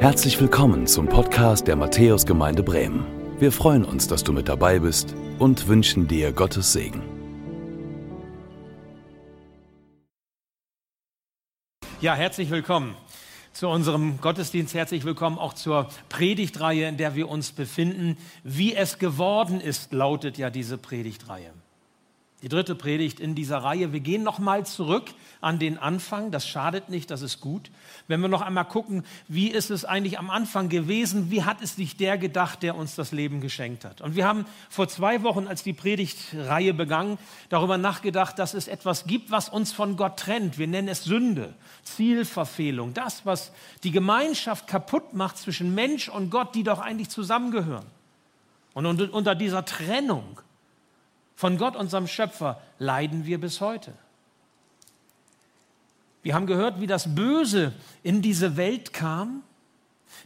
Herzlich willkommen zum Podcast der Matthäusgemeinde Bremen. Wir freuen uns, dass du mit dabei bist und wünschen dir Gottes Segen. Ja, herzlich willkommen zu unserem Gottesdienst. Herzlich willkommen auch zur Predigtreihe, in der wir uns befinden. Wie es geworden ist, lautet ja diese Predigtreihe. Die dritte Predigt in dieser Reihe. Wir gehen nochmal zurück an den Anfang. Das schadet nicht, das ist gut. Wenn wir noch einmal gucken, wie ist es eigentlich am Anfang gewesen? Wie hat es sich der gedacht, der uns das Leben geschenkt hat? Und wir haben vor zwei Wochen, als die Predigtreihe begann, darüber nachgedacht, dass es etwas gibt, was uns von Gott trennt. Wir nennen es Sünde, Zielverfehlung. Das, was die Gemeinschaft kaputt macht zwischen Mensch und Gott, die doch eigentlich zusammengehören. Und unter dieser Trennung von Gott, unserem Schöpfer, leiden wir bis heute. Wir haben gehört, wie das Böse in diese Welt kam.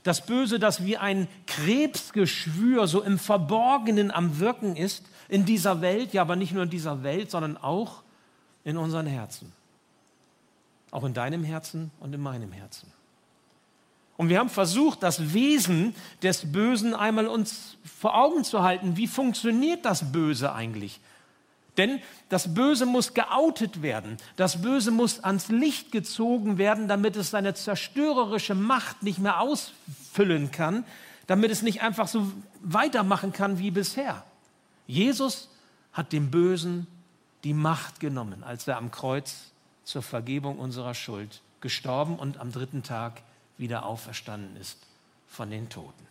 Das Böse, das wie ein Krebsgeschwür so im Verborgenen am Wirken ist in dieser Welt, ja, aber nicht nur in dieser Welt, sondern auch in unseren Herzen. Auch in deinem Herzen und in meinem Herzen. Und wir haben versucht, das Wesen des Bösen einmal uns vor Augen zu halten. Wie funktioniert das Böse eigentlich? Denn das Böse muss geoutet werden. Das Böse muss ans Licht gezogen werden, damit es seine zerstörerische Macht nicht mehr ausfüllen kann, damit es nicht einfach so weitermachen kann wie bisher. Jesus hat dem Bösen die Macht genommen, als er am Kreuz zur Vergebung unserer Schuld gestorben und am dritten Tag wieder auferstanden ist von den Toten.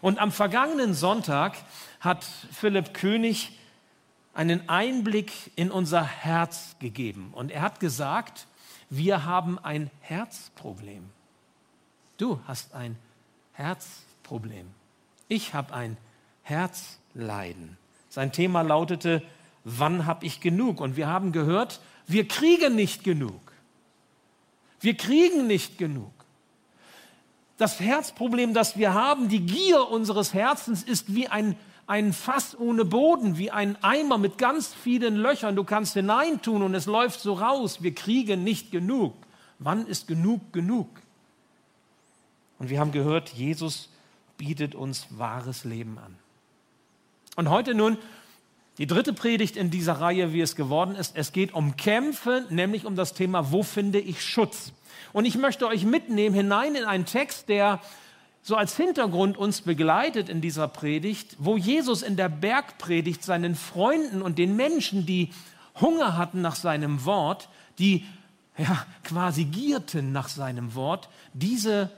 Und am vergangenen Sonntag hat Philipp König einen Einblick in unser Herz gegeben. Und er hat gesagt, wir haben ein Herzproblem. Du hast ein Herzproblem. Ich habe ein Herzleiden. Sein Thema lautete, wann habe ich genug? Und wir haben gehört, wir kriegen nicht genug. Wir kriegen nicht genug. Das Herzproblem, das wir haben, die Gier unseres Herzens ist wie ein ein Fass ohne Boden, wie ein Eimer mit ganz vielen Löchern. Du kannst hineintun und es läuft so raus. Wir kriegen nicht genug. Wann ist genug genug? Und wir haben gehört, Jesus bietet uns wahres Leben an. Und heute nun die dritte Predigt in dieser Reihe, wie es geworden ist. Es geht um Kämpfe, nämlich um das Thema, wo finde ich Schutz? Und ich möchte euch mitnehmen hinein in einen Text, der so als Hintergrund uns begleitet in dieser Predigt, wo Jesus in der Bergpredigt seinen Freunden und den Menschen, die Hunger hatten nach seinem Wort, die ja, quasi gierten nach seinem Wort, diese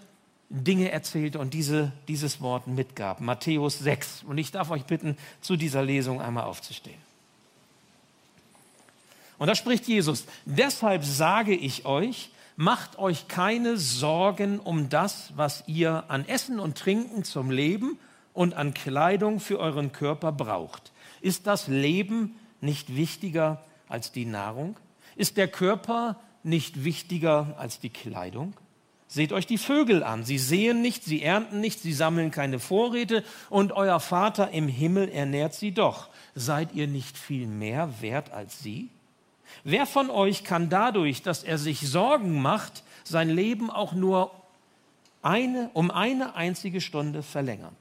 Dinge erzählte und diese, dieses Wort mitgab. Matthäus 6. Und ich darf euch bitten, zu dieser Lesung einmal aufzustehen. Und da spricht Jesus, deshalb sage ich euch, macht euch keine Sorgen um das, was ihr an Essen und Trinken zum Leben und an Kleidung für euren Körper braucht. Ist das Leben nicht wichtiger als die Nahrung? Ist der Körper nicht wichtiger als die Kleidung? Seht euch die Vögel an. Sie sehen nicht, sie ernten nicht, sie sammeln keine Vorräte und euer Vater im Himmel ernährt sie doch. Seid ihr nicht viel mehr wert als sie? Wer von euch kann dadurch, dass er sich Sorgen macht, sein Leben auch nur eine, um eine einzige Stunde verlängern?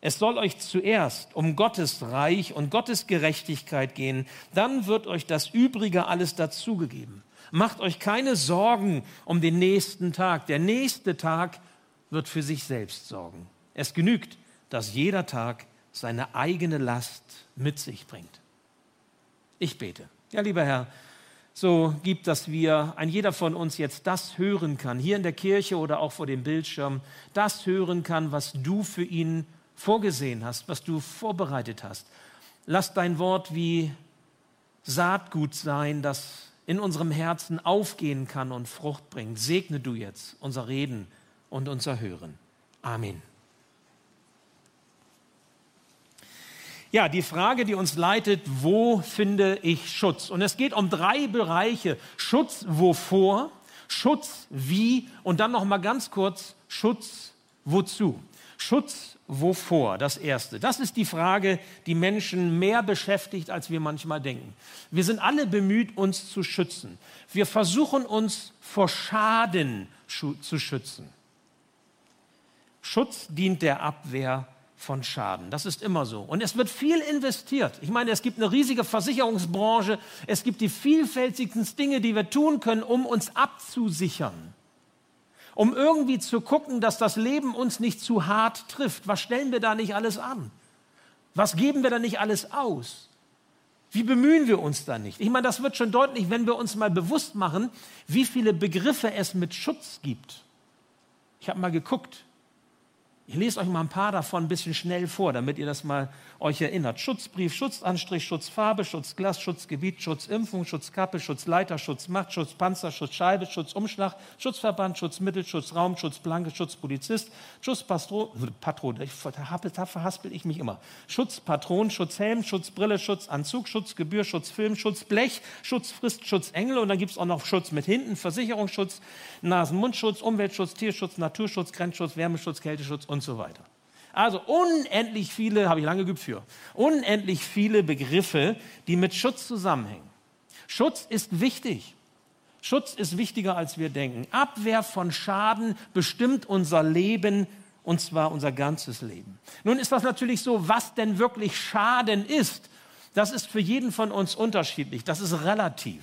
Es soll euch zuerst um Gottes Reich und Gottes Gerechtigkeit gehen, dann wird euch das Übrige alles dazugegeben. Macht euch keine Sorgen um den nächsten Tag. Der nächste Tag wird für sich selbst sorgen. Es genügt, dass jeder Tag seine eigene Last mit sich bringt. Ich bete. Ja, lieber Herr, so gibt, dass wir, ein jeder von uns jetzt das hören kann, hier in der Kirche oder auch vor dem Bildschirm, das hören kann, was du für ihn vorgesehen hast, was du vorbereitet hast. Lass dein Wort wie Saatgut sein, das in unserem Herzen aufgehen kann und Frucht bringt. Segne du jetzt unser Reden und unser Hören. Amen. Ja, die Frage, die uns leitet, wo finde ich Schutz? Und es geht um drei Bereiche. Schutz wovor, Schutz wie und dann noch mal ganz kurz Schutz wozu? Schutz wovor? Das erste. Das ist die Frage, die Menschen mehr beschäftigt, als wir manchmal denken. Wir sind alle bemüht, uns zu schützen. Wir versuchen uns vor Schaden zu schützen. Schutz dient der Abwehr von Schaden. Das ist immer so. Und es wird viel investiert. Ich meine, es gibt eine riesige Versicherungsbranche. Es gibt die vielfältigsten Dinge, die wir tun können, um uns abzusichern. Um irgendwie zu gucken, dass das Leben uns nicht zu hart trifft. Was stellen wir da nicht alles an? Was geben wir da nicht alles aus? Wie bemühen wir uns da nicht? Ich meine, das wird schon deutlich, wenn wir uns mal bewusst machen, wie viele Begriffe es mit Schutz gibt. Ich habe mal geguckt, ich lese euch mal ein paar davon ein bisschen schnell vor, damit ihr das mal euch erinnert. Schutzbrief, Schutzanstrich, Schutzfarbe, Schutzglas, Schutzgebiet, Schutzimpfung, Schutzkappe, Schutzleiter, Schutzmacht, Schutzpanzer, Schutzscheibe, Schutzumschlag, Schutzverband, Schutzmittel, Schutzraum, Schutzplanke, Schutzpolizist, Schutzpatron, Patron, da verhaspel ich mich immer. Schutzpatron, Schutzhelm, Schutzbrille, Schutzanzug, Schutzgebühr, Schutzfilm, Schutzblech, Schutzfrist, Schutzengel und dann gibt es auch noch Schutz mit hinten, Versicherungsschutz, Nasen-Mundschutz, Umweltschutz, Tierschutz, Naturschutz, Grenzschutz, Wärmeschutz, Kälteschutz und so weiter. Also unendlich viele, habe ich lange geübt für, unendlich viele Begriffe, die mit Schutz zusammenhängen. Schutz ist wichtig. Schutz ist wichtiger, als wir denken. Abwehr von Schaden bestimmt unser Leben und zwar unser ganzes Leben. Nun ist das natürlich so, was denn wirklich Schaden ist, das ist für jeden von uns unterschiedlich. Das ist relativ.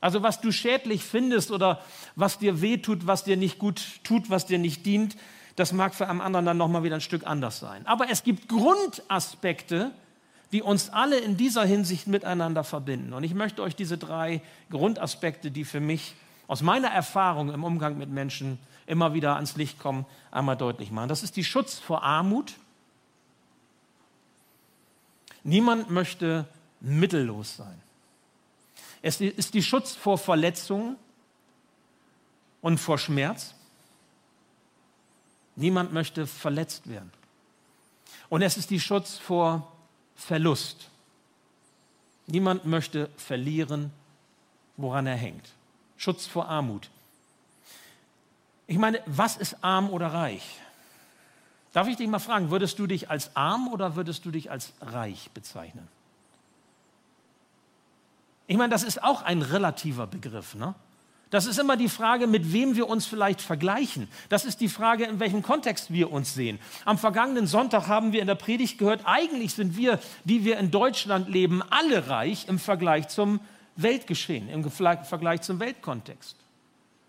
Also was du schädlich findest oder was dir wehtut, was dir nicht gut tut, was dir nicht dient, das mag für einen anderen dann nochmal wieder ein Stück anders sein. Aber es gibt Grundaspekte, die uns alle in dieser Hinsicht miteinander verbinden. Und ich möchte euch diese drei Grundaspekte, die für mich aus meiner Erfahrung im Umgang mit Menschen immer wieder ans Licht kommen, einmal deutlich machen. Das ist die Schutz vor Armut. Niemand möchte mittellos sein. Es ist die Schutz vor Verletzungen und vor Schmerz. Niemand möchte verletzt werden. Und es ist die Schutz vor Verlust. Niemand möchte verlieren, woran er hängt. Schutz vor Armut. Ich meine, was ist arm oder reich? Darf ich dich mal fragen, würdest du dich als arm oder würdest du dich als reich bezeichnen? Ich meine, das ist auch ein relativer Begriff. Ne? Das ist immer die Frage, mit wem wir uns vielleicht vergleichen. Das ist die Frage, in welchem Kontext wir uns sehen. Am vergangenen Sonntag haben wir in der Predigt gehört, eigentlich sind wir, die wir in Deutschland leben, alle reich im Vergleich zum Weltgeschehen, im Vergleich zum Weltkontext.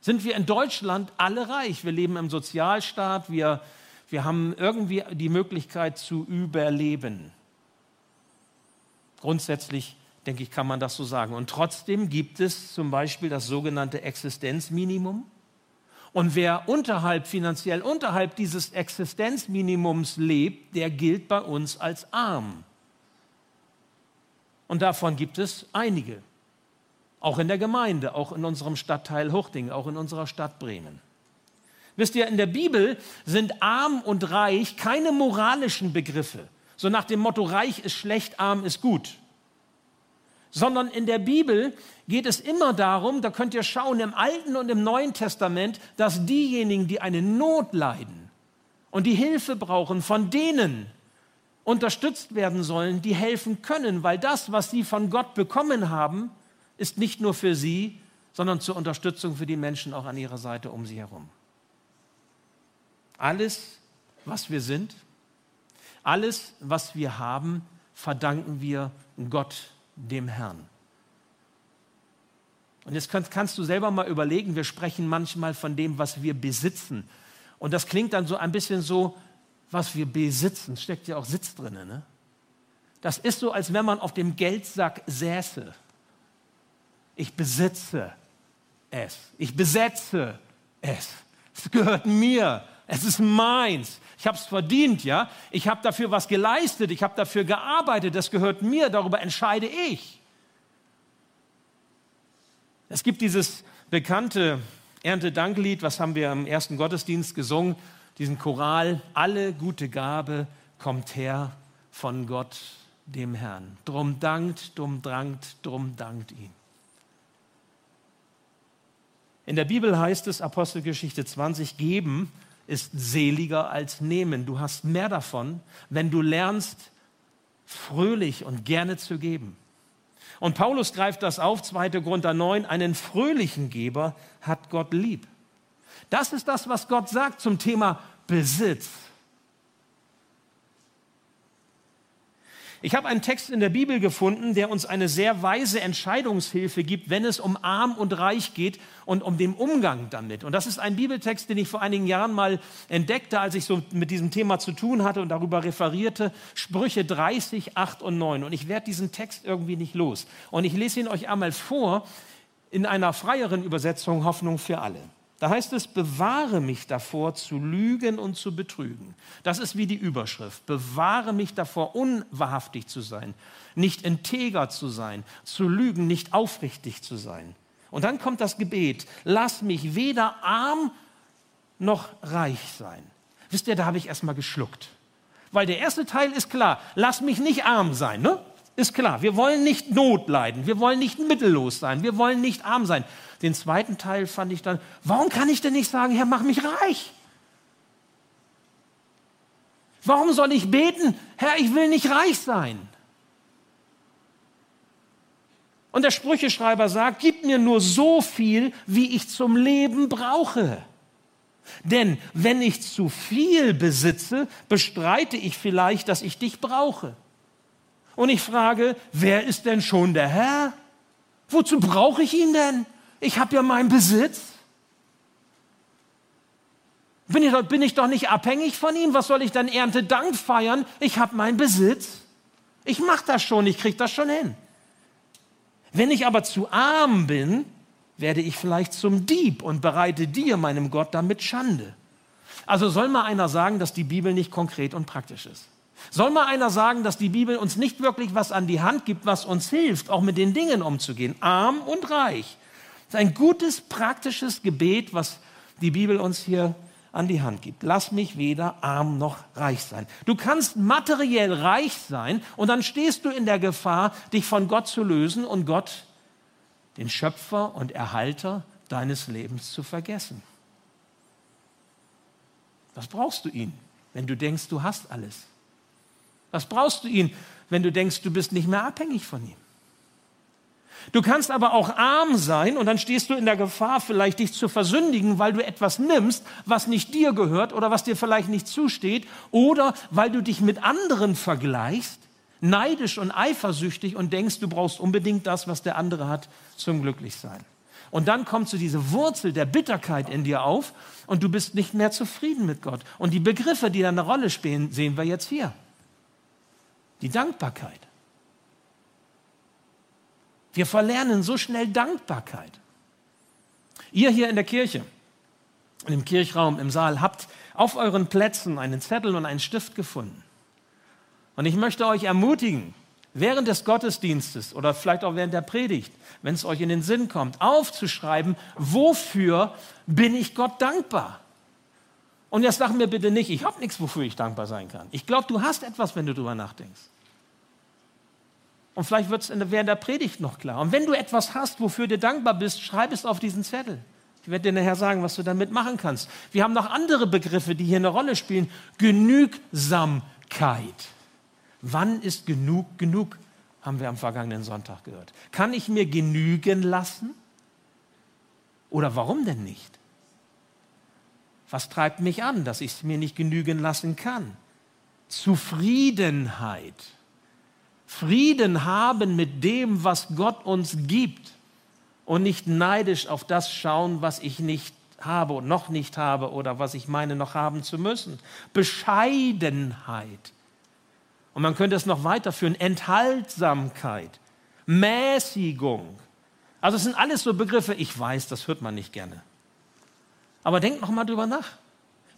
Sind wir in Deutschland alle reich? Wir leben im Sozialstaat, wir, wir haben irgendwie die Möglichkeit zu überleben. Grundsätzlich denke ich, kann man das so sagen. Und trotzdem gibt es zum Beispiel das sogenannte Existenzminimum. Und wer unterhalb, finanziell unterhalb dieses Existenzminimums lebt, der gilt bei uns als arm. Und davon gibt es einige. Auch in der Gemeinde, auch in unserem Stadtteil Huchting, auch in unserer Stadt Bremen. Wisst ihr, in der Bibel sind arm und reich keine moralischen Begriffe. So nach dem Motto, reich ist schlecht, arm ist gut sondern in der Bibel geht es immer darum, da könnt ihr schauen im Alten und im Neuen Testament, dass diejenigen, die eine Not leiden und die Hilfe brauchen, von denen unterstützt werden sollen, die helfen können, weil das, was sie von Gott bekommen haben, ist nicht nur für sie, sondern zur Unterstützung für die Menschen auch an ihrer Seite um sie herum. Alles, was wir sind, alles, was wir haben, verdanken wir Gott dem Herrn. Und jetzt kannst, kannst, du selber mal überlegen, wir sprechen manchmal von dem, was wir besitzen. Und das klingt dann so ein bisschen so, was wir besitzen, steckt ja auch Sitz drin. Ne? Das ist so, als wenn man auf dem Geldsack säße. Ich besitze es. Ich besetze es. Es gehört mir. Es ist meins. Ich habe es verdient, ja. Ich habe dafür was geleistet. Ich habe dafür gearbeitet. Das gehört mir. Darüber entscheide ich. Es gibt dieses bekannte Erntedanklied, was haben wir im ersten Gottesdienst gesungen, diesen Choral. Alle gute Gabe kommt her von Gott, dem Herrn. Drum dankt, drum drankt, drum dankt ihn. In der Bibel heißt es, Apostelgeschichte 20, geben ist seliger als nehmen. Du hast mehr davon, wenn du lernst, fröhlich und gerne zu geben. Und Paulus greift das auf, 2. Korinther 9, einen fröhlichen Geber hat Gott lieb. Das ist das, was Gott sagt zum Thema Besitz. Ich habe einen Text in der Bibel gefunden, der uns eine sehr weise Entscheidungshilfe gibt, wenn es um arm und reich geht und um den Umgang damit. Und das ist ein Bibeltext, den ich vor einigen Jahren mal entdeckte, als ich so mit diesem Thema zu tun hatte und darüber referierte. Sprüche 30, 8 und 9. Und ich werde diesen Text irgendwie nicht los. Und ich lese ihn euch einmal vor in einer freieren Übersetzung Hoffnung für alle. Da heißt es, bewahre mich davor, zu lügen und zu betrügen. Das ist wie die Überschrift. Bewahre mich davor, unwahrhaftig zu sein, nicht integer zu sein, zu lügen, nicht aufrichtig zu sein. Und dann kommt das Gebet, lass mich weder arm noch reich sein. Wisst ihr, da habe ich erstmal geschluckt. Weil der erste Teil ist klar, lass mich nicht arm sein, ne? Ist klar, wir wollen nicht Not leiden, wir wollen nicht mittellos sein, wir wollen nicht arm sein. Den zweiten Teil fand ich dann, warum kann ich denn nicht sagen, Herr, mach mich reich? Warum soll ich beten, Herr, ich will nicht reich sein? Und der Sprücheschreiber sagt, gib mir nur so viel, wie ich zum Leben brauche. Denn wenn ich zu viel besitze, bestreite ich vielleicht, dass ich dich brauche. Und ich frage, wer ist denn schon der Herr? Wozu brauche ich ihn denn? Ich habe ja meinen Besitz. Bin ich, bin ich doch nicht abhängig von ihm? Was soll ich dann Erntedank feiern? Ich habe meinen Besitz. Ich mache das schon, ich kriege das schon hin. Wenn ich aber zu arm bin, werde ich vielleicht zum Dieb und bereite dir, meinem Gott, damit Schande. Also soll mal einer sagen, dass die Bibel nicht konkret und praktisch ist. Soll mal einer sagen, dass die Bibel uns nicht wirklich was an die Hand gibt, was uns hilft, auch mit den Dingen umzugehen, arm und reich? Das ist ein gutes, praktisches Gebet, was die Bibel uns hier an die Hand gibt. Lass mich weder arm noch reich sein. Du kannst materiell reich sein und dann stehst du in der Gefahr, dich von Gott zu lösen und Gott, den Schöpfer und Erhalter deines Lebens, zu vergessen. Was brauchst du ihn, wenn du denkst, du hast alles? Was brauchst du ihn, wenn du denkst, du bist nicht mehr abhängig von ihm? Du kannst aber auch arm sein und dann stehst du in der Gefahr, vielleicht dich zu versündigen, weil du etwas nimmst, was nicht dir gehört oder was dir vielleicht nicht zusteht oder weil du dich mit anderen vergleichst, neidisch und eifersüchtig und denkst, du brauchst unbedingt das, was der andere hat, zum Glücklichsein. Und dann kommt so diese Wurzel der Bitterkeit in dir auf und du bist nicht mehr zufrieden mit Gott. Und die Begriffe, die da eine Rolle spielen, sehen wir jetzt hier. Die Dankbarkeit. Wir verlernen so schnell Dankbarkeit. Ihr hier in der Kirche, im Kirchraum, im Saal, habt auf euren Plätzen einen Zettel und einen Stift gefunden. Und ich möchte euch ermutigen, während des Gottesdienstes oder vielleicht auch während der Predigt, wenn es euch in den Sinn kommt, aufzuschreiben, wofür bin ich Gott dankbar? Und jetzt sag mir bitte nicht, ich habe nichts, wofür ich dankbar sein kann. Ich glaube, du hast etwas, wenn du darüber nachdenkst. Und vielleicht wird es während der Predigt noch klar. Und wenn du etwas hast, wofür du dankbar bist, schreib es auf diesen Zettel. Ich werde dir nachher sagen, was du damit machen kannst. Wir haben noch andere Begriffe, die hier eine Rolle spielen. Genügsamkeit. Wann ist genug genug? Haben wir am vergangenen Sonntag gehört. Kann ich mir genügen lassen? Oder warum denn nicht? Was treibt mich an, dass ich es mir nicht genügen lassen kann? Zufriedenheit. Frieden haben mit dem, was Gott uns gibt und nicht neidisch auf das schauen, was ich nicht habe und noch nicht habe oder was ich meine noch haben zu müssen. Bescheidenheit. Und man könnte es noch weiterführen. Enthaltsamkeit, Mäßigung. Also es sind alles so Begriffe, ich weiß, das hört man nicht gerne. Aber denkt noch mal drüber nach.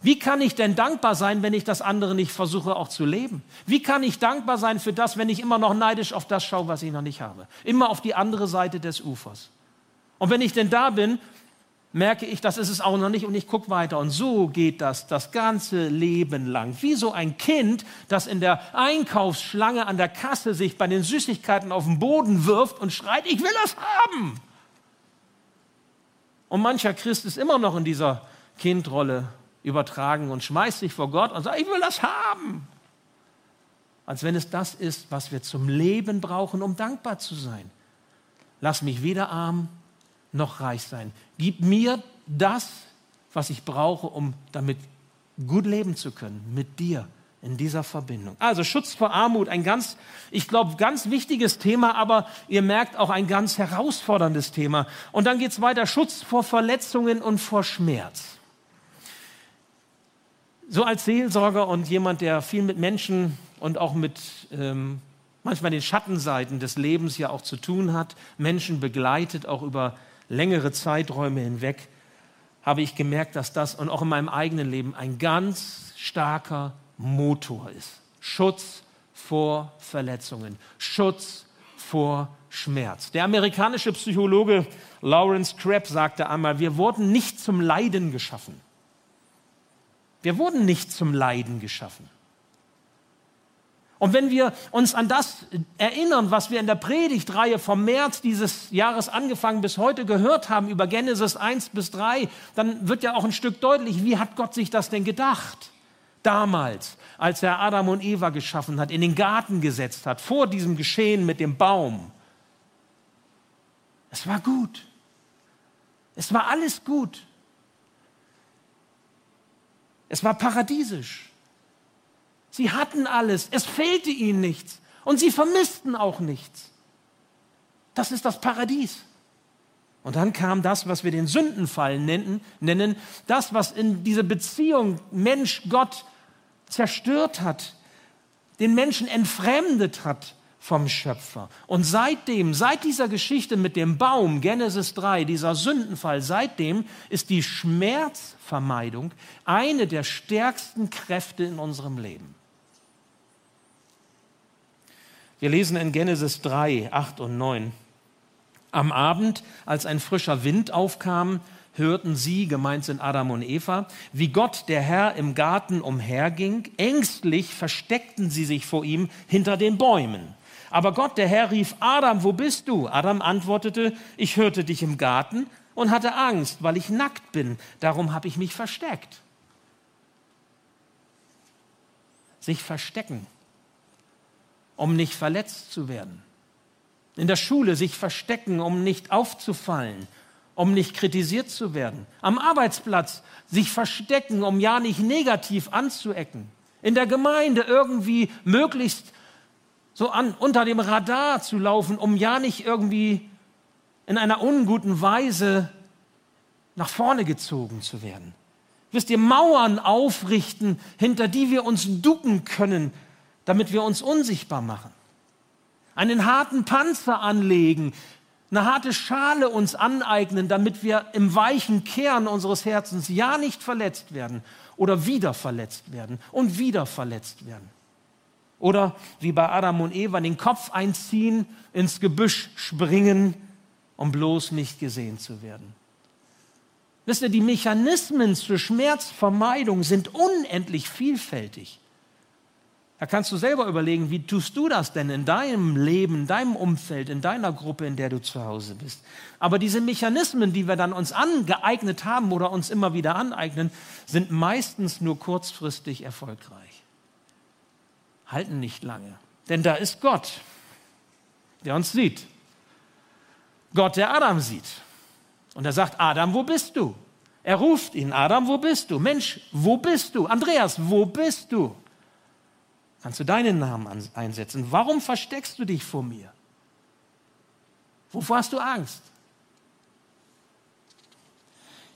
Wie kann ich denn dankbar sein, wenn ich das andere nicht versuche auch zu leben? Wie kann ich dankbar sein für das, wenn ich immer noch neidisch auf das schaue, was ich noch nicht habe? Immer auf die andere Seite des Ufers. Und wenn ich denn da bin, merke ich, das ist es auch noch nicht und ich gucke weiter. Und so geht das das ganze Leben lang. Wie so ein Kind, das in der Einkaufsschlange an der Kasse sich bei den Süßigkeiten auf den Boden wirft und schreit, ich will das haben. Und mancher Christ ist immer noch in dieser Kindrolle übertragen und schmeißt sich vor Gott und sagt, ich will das haben. Als wenn es das ist, was wir zum Leben brauchen, um dankbar zu sein. Lass mich weder arm noch reich sein. Gib mir das, was ich brauche, um damit gut leben zu können mit dir in dieser Verbindung. Also Schutz vor Armut, ein ganz, ich glaube, ganz wichtiges Thema, aber ihr merkt auch ein ganz herausforderndes Thema. Und dann geht es weiter, Schutz vor Verletzungen und vor Schmerz. So als Seelsorger und jemand, der viel mit Menschen und auch mit ähm, manchmal den Schattenseiten des Lebens ja auch zu tun hat, Menschen begleitet, auch über längere Zeiträume hinweg, habe ich gemerkt, dass das und auch in meinem eigenen Leben ein ganz starker Motor ist. Schutz vor Verletzungen, Schutz vor Schmerz. Der amerikanische Psychologe Lawrence Crabb sagte einmal, wir wurden nicht zum Leiden geschaffen. Wir wurden nicht zum Leiden geschaffen. Und wenn wir uns an das erinnern, was wir in der Predigtreihe vom März dieses Jahres angefangen bis heute gehört haben über Genesis 1 bis 3, dann wird ja auch ein Stück deutlich, wie hat Gott sich das denn gedacht? Damals, als er Adam und Eva geschaffen hat, in den Garten gesetzt hat, vor diesem Geschehen mit dem Baum. Es war gut. Es war alles gut. Es war paradiesisch. Sie hatten alles. Es fehlte ihnen nichts. Und sie vermissten auch nichts. Das ist das Paradies. Und dann kam das, was wir den Sündenfall nennen, das, was in diese Beziehung Mensch-Gott zerstört hat, den Menschen entfremdet hat vom Schöpfer. Und seitdem, seit dieser Geschichte mit dem Baum, Genesis 3, dieser Sündenfall, seitdem ist die Schmerzvermeidung eine der stärksten Kräfte in unserem Leben. Wir lesen in Genesis 3, 8 und 9. Am Abend, als ein frischer Wind aufkam, hörten sie, gemeint sind Adam und Eva, wie Gott, der Herr, im Garten umherging. Ängstlich versteckten sie sich vor ihm hinter den Bäumen. Aber Gott, der Herr, rief, Adam, wo bist du? Adam antwortete, ich hörte dich im Garten und hatte Angst, weil ich nackt bin. Darum habe ich mich versteckt. Sich verstecken, um nicht verletzt zu werden. In der Schule sich verstecken, um nicht aufzufallen um nicht kritisiert zu werden. Am Arbeitsplatz sich verstecken, um ja nicht negativ anzuecken. In der Gemeinde irgendwie möglichst so an, unter dem Radar zu laufen, um ja nicht irgendwie in einer unguten Weise nach vorne gezogen zu werden. Wisst ihr, Mauern aufrichten, hinter die wir uns ducken können, damit wir uns unsichtbar machen. Einen harten Panzer anlegen, eine harte Schale uns aneignen, damit wir im weichen Kern unseres Herzens ja nicht verletzt werden oder wieder verletzt werden und wieder verletzt werden. Oder wie bei Adam und Eva den Kopf einziehen, ins Gebüsch springen, um bloß nicht gesehen zu werden. Wisst ihr, die Mechanismen zur Schmerzvermeidung sind unendlich vielfältig. Da kannst du selber überlegen, wie tust du das denn in deinem Leben, in deinem Umfeld, in deiner Gruppe, in der du zu Hause bist. Aber diese Mechanismen, die wir dann uns angeeignet haben oder uns immer wieder aneignen, sind meistens nur kurzfristig erfolgreich. Halten nicht lange. Denn da ist Gott, der uns sieht. Gott, der Adam sieht. Und er sagt, Adam, wo bist du? Er ruft ihn, Adam, wo bist du? Mensch, wo bist du? Andreas, wo bist du? Kannst du deinen Namen einsetzen? Warum versteckst du dich vor mir? Wovor hast du Angst?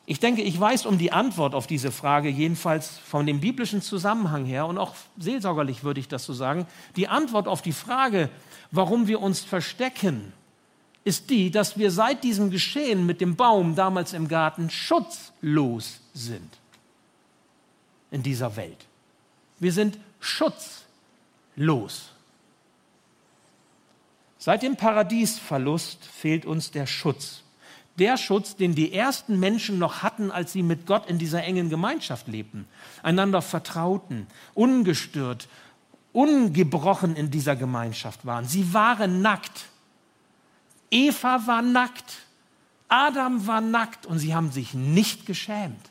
Ich denke, ich weiß um die Antwort auf diese Frage, jedenfalls von dem biblischen Zusammenhang her und auch seelsorgerlich würde ich das so sagen. Die Antwort auf die Frage, warum wir uns verstecken, ist die, dass wir seit diesem Geschehen mit dem Baum damals im Garten schutzlos sind in dieser Welt. Wir sind schutzlos los. Seit dem Paradiesverlust fehlt uns der Schutz. Der Schutz, den die ersten Menschen noch hatten, als sie mit Gott in dieser engen Gemeinschaft lebten, einander vertrauten, ungestört, ungebrochen in dieser Gemeinschaft waren. Sie waren nackt. Eva war nackt, Adam war nackt und sie haben sich nicht geschämt.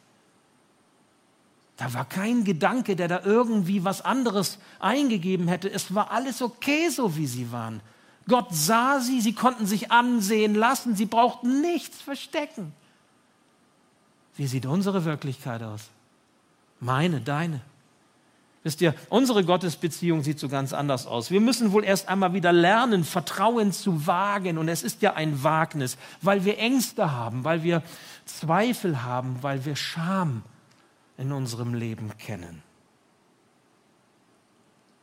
Da war kein Gedanke, der da irgendwie was anderes eingegeben hätte. Es war alles okay, so wie sie waren. Gott sah sie, sie konnten sich ansehen lassen, sie brauchten nichts verstecken. Wie sieht unsere Wirklichkeit aus? Meine, deine. Wisst ihr, unsere Gottesbeziehung sieht so ganz anders aus. Wir müssen wohl erst einmal wieder lernen, Vertrauen zu wagen. Und es ist ja ein Wagnis, weil wir Ängste haben, weil wir Zweifel haben, weil wir Scham in unserem Leben kennen.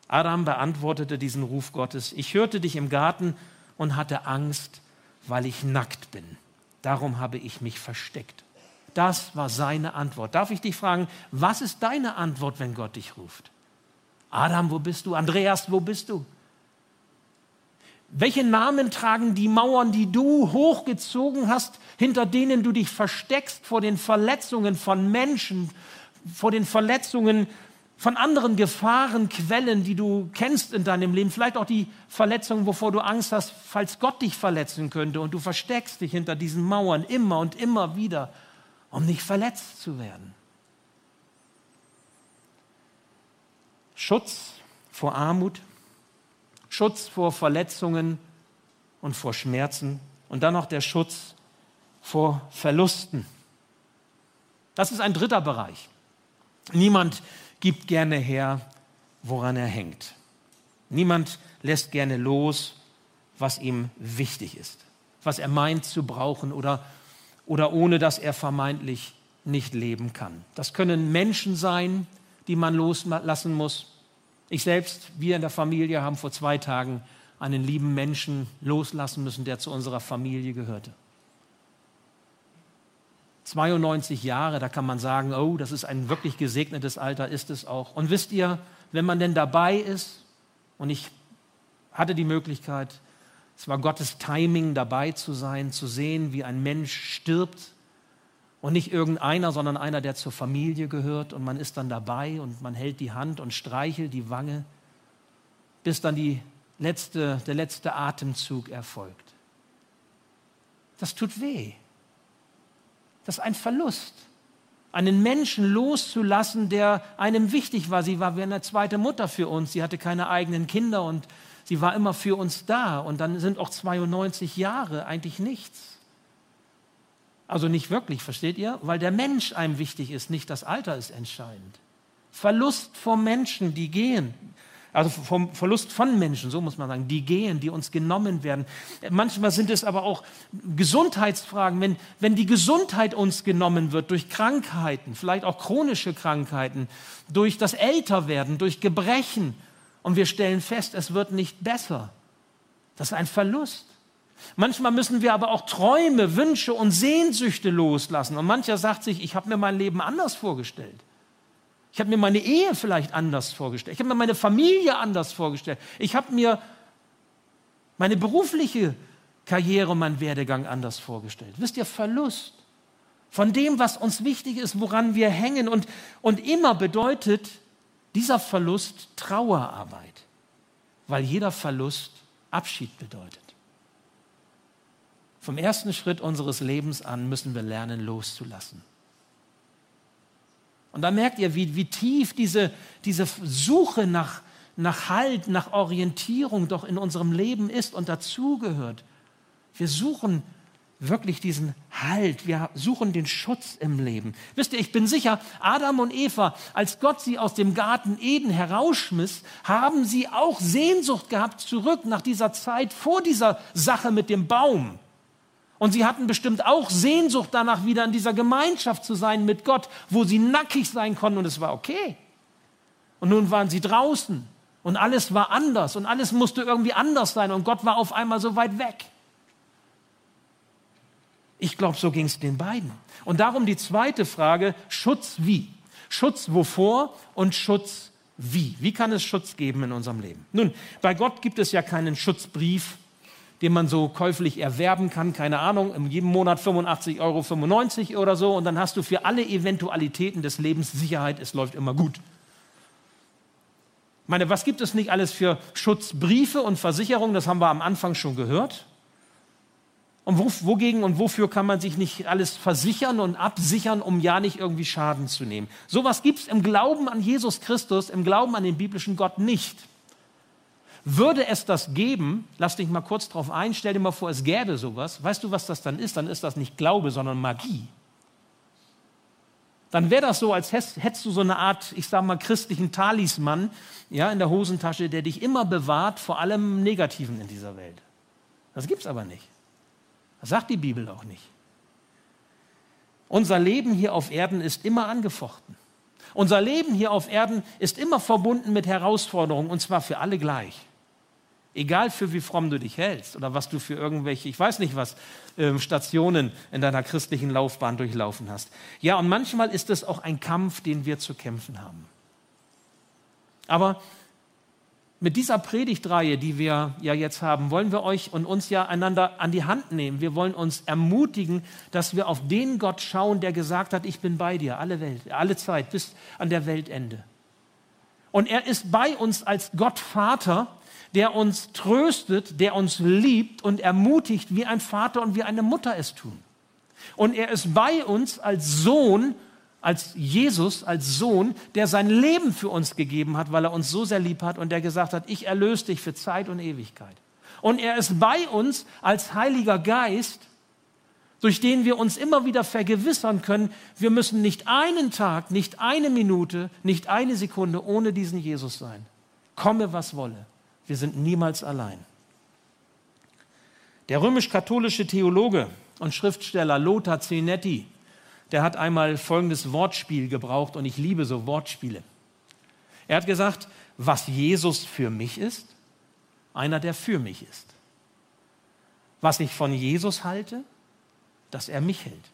Adam beantwortete diesen Ruf Gottes. Ich hörte dich im Garten und hatte Angst, weil ich nackt bin. Darum habe ich mich versteckt. Das war seine Antwort. Darf ich dich fragen, was ist deine Antwort, wenn Gott dich ruft? Adam, wo bist du? Andreas, wo bist du? Welche Namen tragen die Mauern, die du hochgezogen hast, hinter denen du dich versteckst vor den Verletzungen von Menschen, vor den Verletzungen von anderen Gefahrenquellen, die du kennst in deinem Leben, vielleicht auch die Verletzungen, wovor du Angst hast, falls Gott dich verletzen könnte und du versteckst dich hinter diesen Mauern immer und immer wieder um nicht verletzt zu werden. Schutz vor Armut, Schutz vor Verletzungen und vor Schmerzen und dann noch der Schutz vor Verlusten. Das ist ein dritter Bereich. Niemand gibt gerne her, woran er hängt. Niemand lässt gerne los, was ihm wichtig ist, was er meint zu brauchen oder oder ohne dass er vermeintlich nicht leben kann. Das können Menschen sein, die man loslassen muss. Ich selbst, wir in der Familie haben vor zwei Tagen einen lieben Menschen loslassen müssen, der zu unserer Familie gehörte. 92 Jahre, da kann man sagen, oh, das ist ein wirklich gesegnetes Alter, ist es auch. Und wisst ihr, wenn man denn dabei ist, und ich hatte die Möglichkeit, es war Gottes Timing, dabei zu sein, zu sehen, wie ein Mensch stirbt. Und nicht irgendeiner, sondern einer, der zur Familie gehört. Und man ist dann dabei und man hält die Hand und streichelt die Wange, bis dann die letzte, der letzte Atemzug erfolgt. Das tut weh. Das ist ein Verlust. Einen Menschen loszulassen, der einem wichtig war. Sie war wie eine zweite Mutter für uns. Sie hatte keine eigenen Kinder und Sie war immer für uns da und dann sind auch 92 Jahre eigentlich nichts. Also nicht wirklich, versteht ihr? Weil der Mensch einem wichtig ist, nicht das Alter ist entscheidend. Verlust vom Menschen, die gehen. Also vom Verlust von Menschen, so muss man sagen, die gehen, die uns genommen werden. Manchmal sind es aber auch Gesundheitsfragen, wenn, wenn die Gesundheit uns genommen wird durch Krankheiten, vielleicht auch chronische Krankheiten, durch das Älterwerden, durch Gebrechen, und wir stellen fest, es wird nicht besser. Das ist ein Verlust. Manchmal müssen wir aber auch Träume, Wünsche und Sehnsüchte loslassen. Und mancher sagt sich, ich habe mir mein Leben anders vorgestellt. Ich habe mir meine Ehe vielleicht anders vorgestellt. Ich habe mir meine Familie anders vorgestellt. Ich habe mir meine berufliche Karriere und meinen Werdegang anders vorgestellt. Wisst ihr, Verlust von dem, was uns wichtig ist, woran wir hängen. Und, und immer bedeutet dieser Verlust Trauerarbeit, weil jeder Verlust Abschied bedeutet. Vom ersten Schritt unseres Lebens an müssen wir lernen, loszulassen. Und da merkt ihr, wie, wie tief diese, diese Suche nach, nach Halt, nach Orientierung doch in unserem Leben ist und dazugehört. Wir suchen wirklich diesen Halt. Wir suchen den Schutz im Leben. Wisst ihr, ich bin sicher, Adam und Eva, als Gott sie aus dem Garten Eden herausschmiss, haben sie auch Sehnsucht gehabt zurück nach dieser Zeit vor dieser Sache mit dem Baum. Und sie hatten bestimmt auch Sehnsucht danach, wieder in dieser Gemeinschaft zu sein mit Gott, wo sie nackig sein konnten und es war okay. Und nun waren sie draußen und alles war anders und alles musste irgendwie anders sein und Gott war auf einmal so weit weg. Ich glaube, so ging es den beiden. Und darum die zweite Frage, Schutz wie? Schutz wovor und Schutz wie? Wie kann es Schutz geben in unserem Leben? Nun, bei Gott gibt es ja keinen Schutzbrief, den man so käuflich erwerben kann, keine Ahnung, in jedem Monat 85,95 Euro oder so und dann hast du für alle Eventualitäten des Lebens Sicherheit, es läuft immer gut. Ich meine, was gibt es nicht alles für Schutzbriefe und Versicherungen? Das haben wir am Anfang schon gehört. Und wo, wogegen und wofür kann man sich nicht alles versichern und absichern, um ja nicht irgendwie Schaden zu nehmen? Sowas gibt es im Glauben an Jesus Christus, im Glauben an den biblischen Gott nicht. Würde es das geben, lass dich mal kurz drauf ein, stell dir mal vor, es gäbe sowas. Weißt du, was das dann ist? Dann ist das nicht Glaube, sondern Magie. dann wäre das so, als hättest du so eine Art, ich sage mal, christlichen Talisman ja, in der Hosentasche, der dich immer bewahrt vor allem Negativen in dieser Welt. Das gibt es aber nicht. Das sagt die Bibel auch nicht. Unser Leben hier auf Erden ist immer angefochten. Unser Leben hier auf Erden ist immer verbunden mit Herausforderungen und zwar für alle gleich. Egal für wie fromm du dich hältst oder was du für irgendwelche, ich weiß nicht was, ähm, Stationen in deiner christlichen Laufbahn durchlaufen hast. Ja, und manchmal ist es auch ein Kampf, den wir zu kämpfen haben. Aber mit dieser Predigtreihe, die wir ja jetzt haben, wollen wir euch und uns ja einander an die Hand nehmen. Wir wollen uns ermutigen, dass wir auf den Gott schauen, der gesagt hat, ich bin bei dir, alle Welt, alle Zeit, bis an der Weltende. Und er ist bei uns als Gott Vater, der uns tröstet, der uns liebt und ermutigt, wie ein Vater und wie eine Mutter es tun. Und er ist bei uns als Sohn als Jesus, als Sohn, der sein Leben für uns gegeben hat, weil er uns so sehr lieb hat und der gesagt hat, ich erlöse dich für Zeit und Ewigkeit. Und er ist bei uns als Heiliger Geist, durch den wir uns immer wieder vergewissern können, wir müssen nicht einen Tag, nicht eine Minute, nicht eine Sekunde ohne diesen Jesus sein. Komme, was wolle. Wir sind niemals allein. Der römisch-katholische Theologe und Schriftsteller Lothar Zenetti der hat einmal folgendes Wortspiel gebraucht und ich liebe so Wortspiele. Er hat gesagt, was Jesus für mich ist, einer, der für mich ist. Was ich von Jesus halte, dass er mich hält.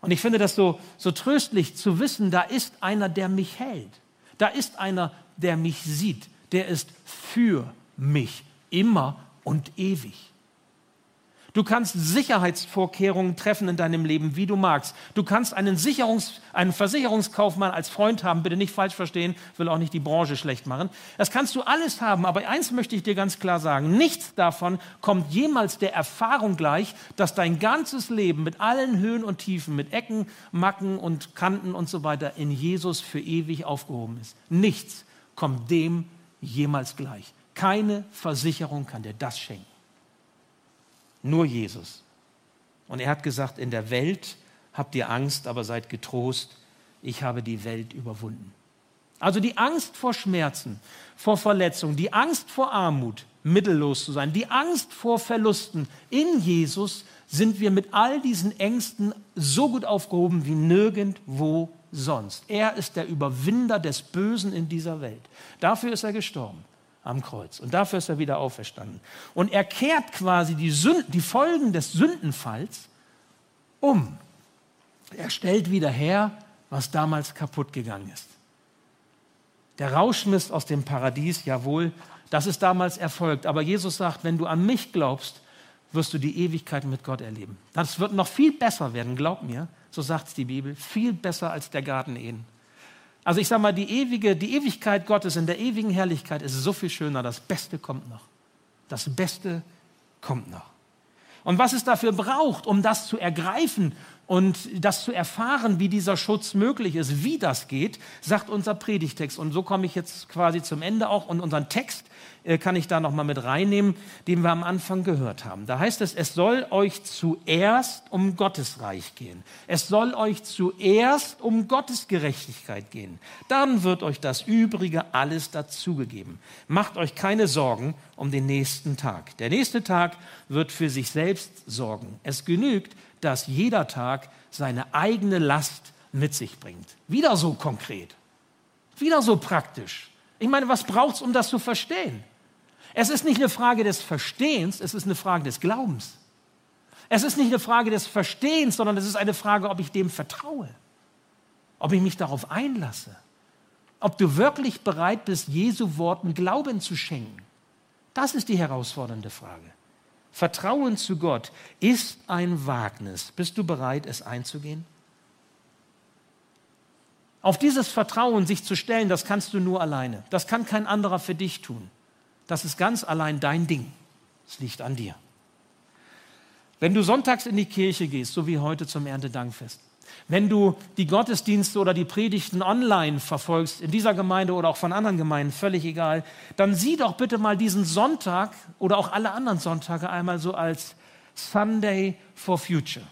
Und ich finde das so, so tröstlich zu wissen, da ist einer, der mich hält. Da ist einer, der mich sieht. Der ist für mich immer und ewig. Du kannst Sicherheitsvorkehrungen treffen in deinem Leben, wie du magst. Du kannst einen, Sicherungs-, einen Versicherungskaufmann als Freund haben, bitte nicht falsch verstehen, will auch nicht die Branche schlecht machen. Das kannst du alles haben, aber eins möchte ich dir ganz klar sagen. Nichts davon kommt jemals der Erfahrung gleich, dass dein ganzes Leben mit allen Höhen und Tiefen, mit Ecken, Macken und Kanten und so weiter in Jesus für ewig aufgehoben ist. Nichts kommt dem jemals gleich. Keine Versicherung kann dir das schenken. Nur Jesus. Und er hat gesagt, in der Welt habt ihr Angst, aber seid getrost, ich habe die Welt überwunden. Also die Angst vor Schmerzen, vor Verletzungen, die Angst vor Armut, mittellos zu sein, die Angst vor Verlusten. In Jesus sind wir mit all diesen Ängsten so gut aufgehoben wie nirgendwo sonst. Er ist der Überwinder des Bösen in dieser Welt. Dafür ist er gestorben am Kreuz. Und dafür ist er wieder auferstanden. Und er kehrt quasi die, Sünden, die Folgen des Sündenfalls um. Er stellt wieder her, was damals kaputt gegangen ist. Der Rauschmist aus dem Paradies, jawohl, das ist damals erfolgt. Aber Jesus sagt, wenn du an mich glaubst, wirst du die Ewigkeit mit Gott erleben. Das wird noch viel besser werden, glaub mir, so sagt die Bibel, viel besser als der Garten Eden. Also ich sage mal, die, ewige, die Ewigkeit Gottes in der ewigen Herrlichkeit ist so viel schöner. Das Beste kommt noch. Das Beste kommt noch. Und was es dafür braucht, um das zu ergreifen und das zu erfahren, wie dieser Schutz möglich ist, wie das geht, sagt unser Predigtext. Und so komme ich jetzt quasi zum Ende auch. Und unseren Text äh, kann ich da nochmal mit reinnehmen, den wir am Anfang gehört haben. Da heißt es, es soll euch zuerst um Gottes Reich gehen. Es soll euch zuerst um Gottes Gerechtigkeit gehen. Dann wird euch das Übrige alles dazugegeben. Macht euch keine Sorgen um den nächsten Tag. Der nächste Tag wird für sich selbst sorgen. Es genügt, dass jeder Tag seine eigene Last mit sich bringt. Wieder so konkret, wieder so praktisch. Ich meine, was braucht es, um das zu verstehen? Es ist nicht eine Frage des Verstehens, es ist eine Frage des Glaubens. Es ist nicht eine Frage des Verstehens, sondern es ist eine Frage, ob ich dem vertraue, ob ich mich darauf einlasse, ob du wirklich bereit bist, Jesu Worten Glauben zu schenken. Das ist die herausfordernde Frage. Vertrauen zu Gott ist ein Wagnis. Bist du bereit, es einzugehen? Auf dieses Vertrauen sich zu stellen, das kannst du nur alleine. Das kann kein anderer für dich tun. Das ist ganz allein dein Ding. Es liegt an dir. Wenn du sonntags in die Kirche gehst, so wie heute zum Erntedankfest, wenn du die Gottesdienste oder die Predigten online verfolgst, in dieser Gemeinde oder auch von anderen Gemeinden, völlig egal, dann sieh doch bitte mal diesen Sonntag oder auch alle anderen Sonntage einmal so als Sunday for Future.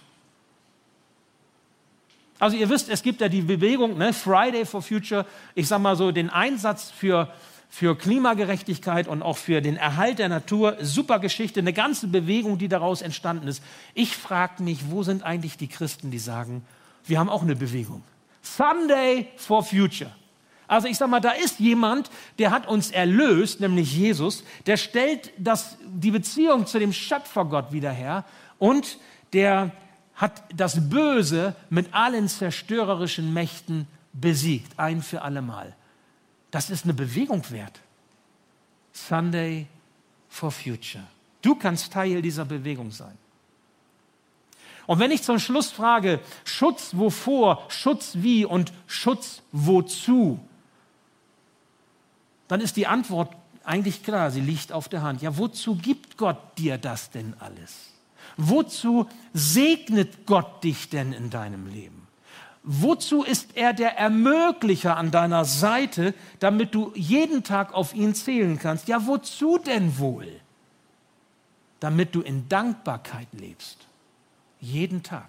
Also ihr wisst, es gibt ja die Bewegung ne, Friday for Future, ich sage mal so den Einsatz für, für Klimagerechtigkeit und auch für den Erhalt der Natur. Super Geschichte, eine ganze Bewegung, die daraus entstanden ist. Ich frage mich, wo sind eigentlich die Christen, die sagen, wir haben auch eine Bewegung. Sunday for Future. Also ich sage mal, da ist jemand, der hat uns erlöst, nämlich Jesus, der stellt das, die Beziehung zu dem Schöpfergott wieder her und der hat das Böse mit allen zerstörerischen Mächten besiegt, ein für allemal. Das ist eine Bewegung wert. Sunday for Future. Du kannst Teil dieser Bewegung sein. Und wenn ich zum Schluss frage, Schutz wovor, Schutz wie und Schutz wozu, dann ist die Antwort eigentlich klar, sie liegt auf der Hand. Ja, wozu gibt Gott dir das denn alles? Wozu segnet Gott dich denn in deinem Leben? Wozu ist er der Ermöglicher an deiner Seite, damit du jeden Tag auf ihn zählen kannst? Ja, wozu denn wohl? Damit du in Dankbarkeit lebst. Jeden Tag.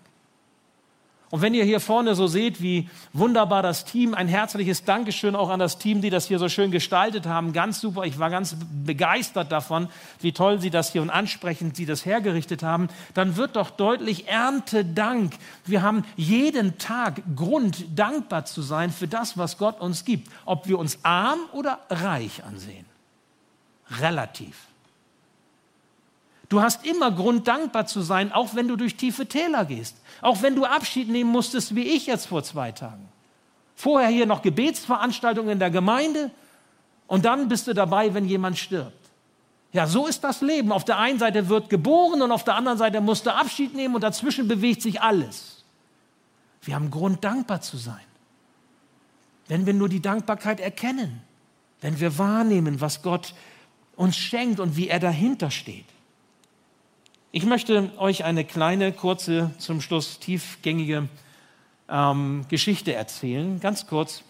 Und wenn ihr hier vorne so seht, wie wunderbar das Team, ein herzliches Dankeschön auch an das Team, die das hier so schön gestaltet haben. Ganz super. Ich war ganz begeistert davon, wie toll sie das hier und ansprechend sie das hergerichtet haben. Dann wird doch deutlich Erntedank. Wir haben jeden Tag Grund, dankbar zu sein für das, was Gott uns gibt. Ob wir uns arm oder reich ansehen. Relativ. Du hast immer Grund, dankbar zu sein, auch wenn du durch tiefe Täler gehst. Auch wenn du Abschied nehmen musstest, wie ich jetzt vor zwei Tagen. Vorher hier noch Gebetsveranstaltungen in der Gemeinde und dann bist du dabei, wenn jemand stirbt. Ja, so ist das Leben. Auf der einen Seite wird geboren und auf der anderen Seite musst du Abschied nehmen und dazwischen bewegt sich alles. Wir haben Grund, dankbar zu sein. Wenn wir nur die Dankbarkeit erkennen, wenn wir wahrnehmen, was Gott uns schenkt und wie er dahinter steht. Ich möchte euch eine kleine, kurze, zum Schluss tiefgängige ähm, Geschichte erzählen, ganz kurz,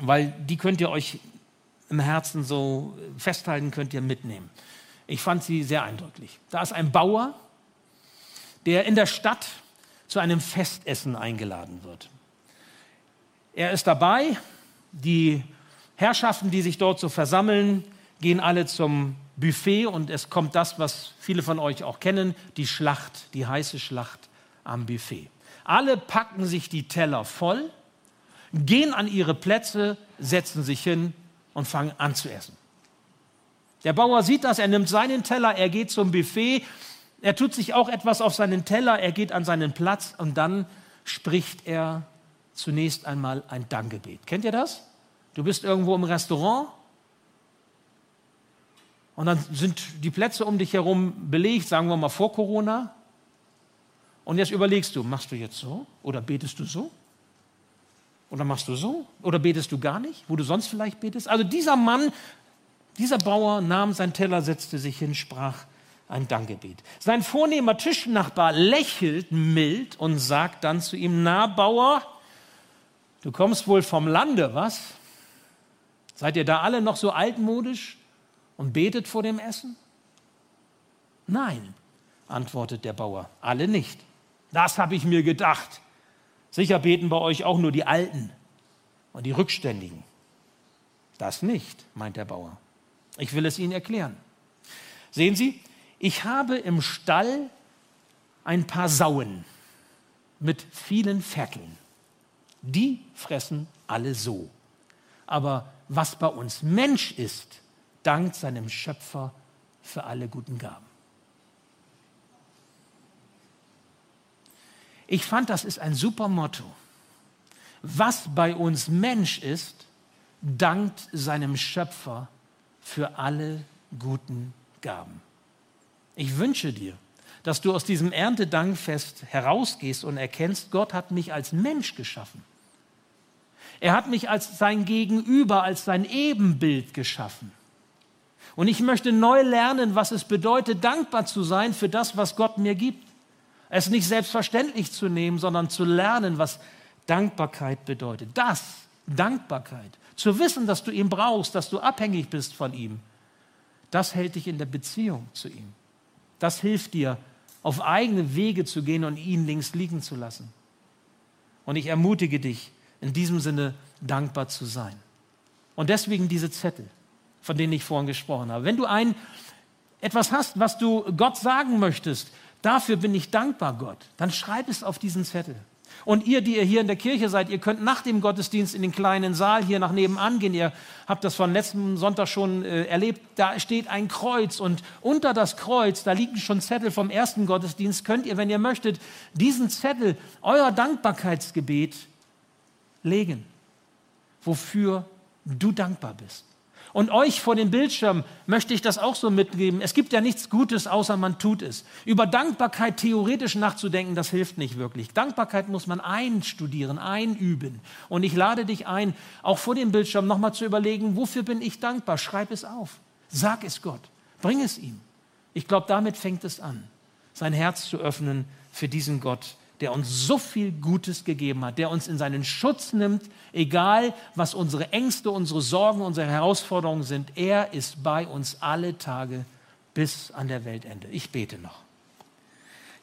weil die könnt ihr euch im Herzen so festhalten, könnt ihr mitnehmen. Ich fand sie sehr eindrücklich. Da ist ein Bauer, der in der Stadt zu einem Festessen eingeladen wird. Er ist dabei, die Herrschaften, die sich dort so versammeln, gehen alle zum Buffet und es kommt das, was viele von euch auch kennen, die Schlacht, die heiße Schlacht am Buffet. Alle packen sich die Teller voll, gehen an ihre Plätze, setzen sich hin und fangen an zu essen. Der Bauer sieht das, er nimmt seinen Teller, er geht zum Buffet, er tut sich auch etwas auf seinen Teller, er geht an seinen Platz und dann spricht er zunächst einmal ein Dankgebet. Kennt ihr das? Du bist irgendwo im Restaurant und dann sind die Plätze um dich herum belegt, sagen wir mal vor Corona. Und jetzt überlegst du, machst du jetzt so oder betest du so? Oder machst du so? Oder betest du gar nicht, wo du sonst vielleicht betest? Also dieser Mann, dieser Bauer nahm sein Teller, setzte sich hin, sprach ein Dankgebet. Sein vornehmer Tischnachbar lächelt mild und sagt dann zu ihm, na Bauer, du kommst wohl vom Lande, was? Seid ihr da alle noch so altmodisch? Und betet vor dem Essen? Nein, antwortet der Bauer, alle nicht. Das habe ich mir gedacht. Sicher beten bei euch auch nur die Alten und die Rückständigen. Das nicht, meint der Bauer. Ich will es Ihnen erklären. Sehen Sie, ich habe im Stall ein paar Sauen mit vielen Ferkeln. Die fressen alle so. Aber was bei uns Mensch ist, dankt seinem Schöpfer für alle guten Gaben. Ich fand, das ist ein super Motto. Was bei uns Mensch ist, dankt seinem Schöpfer für alle guten Gaben. Ich wünsche dir, dass du aus diesem Erntedankfest herausgehst und erkennst, Gott hat mich als Mensch geschaffen. Er hat mich als sein Gegenüber, als sein Ebenbild geschaffen. Und ich möchte neu lernen, was es bedeutet, dankbar zu sein für das, was Gott mir gibt. Es nicht selbstverständlich zu nehmen, sondern zu lernen, was Dankbarkeit bedeutet. Das, Dankbarkeit. Zu wissen, dass du ihn brauchst, dass du abhängig bist von ihm. Das hält dich in der Beziehung zu ihm. Das hilft dir, auf eigene Wege zu gehen und ihn links liegen zu lassen. Und ich ermutige dich, in diesem Sinne dankbar zu sein. Und deswegen diese Zettel, von denen ich vorhin gesprochen habe. Wenn du ein, etwas hast, was du Gott sagen möchtest, dafür bin ich dankbar, Gott, dann schreib es auf diesen Zettel. Und ihr, die ihr hier in der Kirche seid, ihr könnt nach dem Gottesdienst in den kleinen Saal hier nach nebenan gehen. Ihr habt das von letzten Sonntag schon äh, erlebt. Da steht ein Kreuz und unter das Kreuz, da liegen schon Zettel vom ersten Gottesdienst. Könnt ihr, wenn ihr möchtet, diesen Zettel, euer Dankbarkeitsgebet legen, wofür du dankbar bist. Und euch vor dem Bildschirm möchte ich das auch so mitgeben. Es gibt ja nichts Gutes, außer man tut es. Über Dankbarkeit theoretisch nachzudenken, das hilft nicht wirklich. Dankbarkeit muss man einstudieren, einüben. Und ich lade dich ein, auch vor dem Bildschirm nochmal zu überlegen, wofür bin ich dankbar? Schreib es auf. Sag es Gott. Bring es ihm. Ich glaube, damit fängt es an, sein Herz zu öffnen für diesen Gott, der uns so viel Gutes gegeben hat, der uns in seinen Schutz nimmt, egal was unsere Ängste, unsere Sorgen, unsere Herausforderungen sind. Er ist bei uns alle Tage bis an der Weltende. Ich bete noch.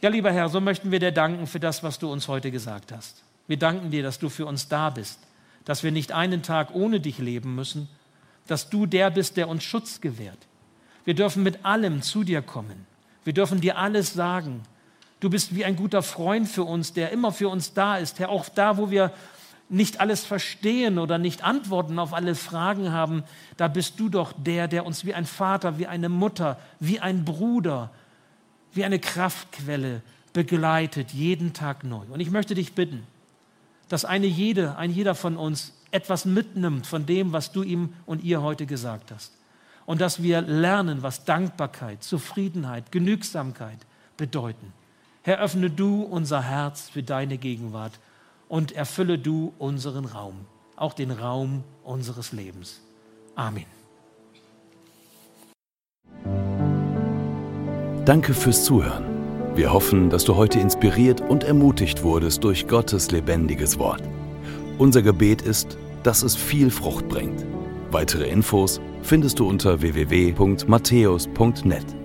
Ja, lieber Herr, so möchten wir dir danken für das, was du uns heute gesagt hast. Wir danken dir, dass du für uns da bist, dass wir nicht einen Tag ohne dich leben müssen, dass du der bist, der uns Schutz gewährt. Wir dürfen mit allem zu dir kommen. Wir dürfen dir alles sagen. Du bist wie ein guter Freund für uns, der immer für uns da ist. Herr, auch da, wo wir nicht alles verstehen oder nicht Antworten auf alle Fragen haben, da bist du doch der, der uns wie ein Vater, wie eine Mutter, wie ein Bruder, wie eine Kraftquelle begleitet, jeden Tag neu. Und ich möchte dich bitten, dass eine jede, ein jeder von uns etwas mitnimmt von dem, was du ihm und ihr heute gesagt hast. Und dass wir lernen, was Dankbarkeit, Zufriedenheit, Genügsamkeit bedeuten. Herr, öffne du unser Herz für deine Gegenwart und erfülle du unseren Raum, auch den Raum unseres Lebens. Amen. Danke fürs Zuhören. Wir hoffen, dass du heute inspiriert und ermutigt wurdest durch Gottes lebendiges Wort. Unser Gebet ist, dass es viel Frucht bringt. Weitere Infos findest du unter www.matthäus.net.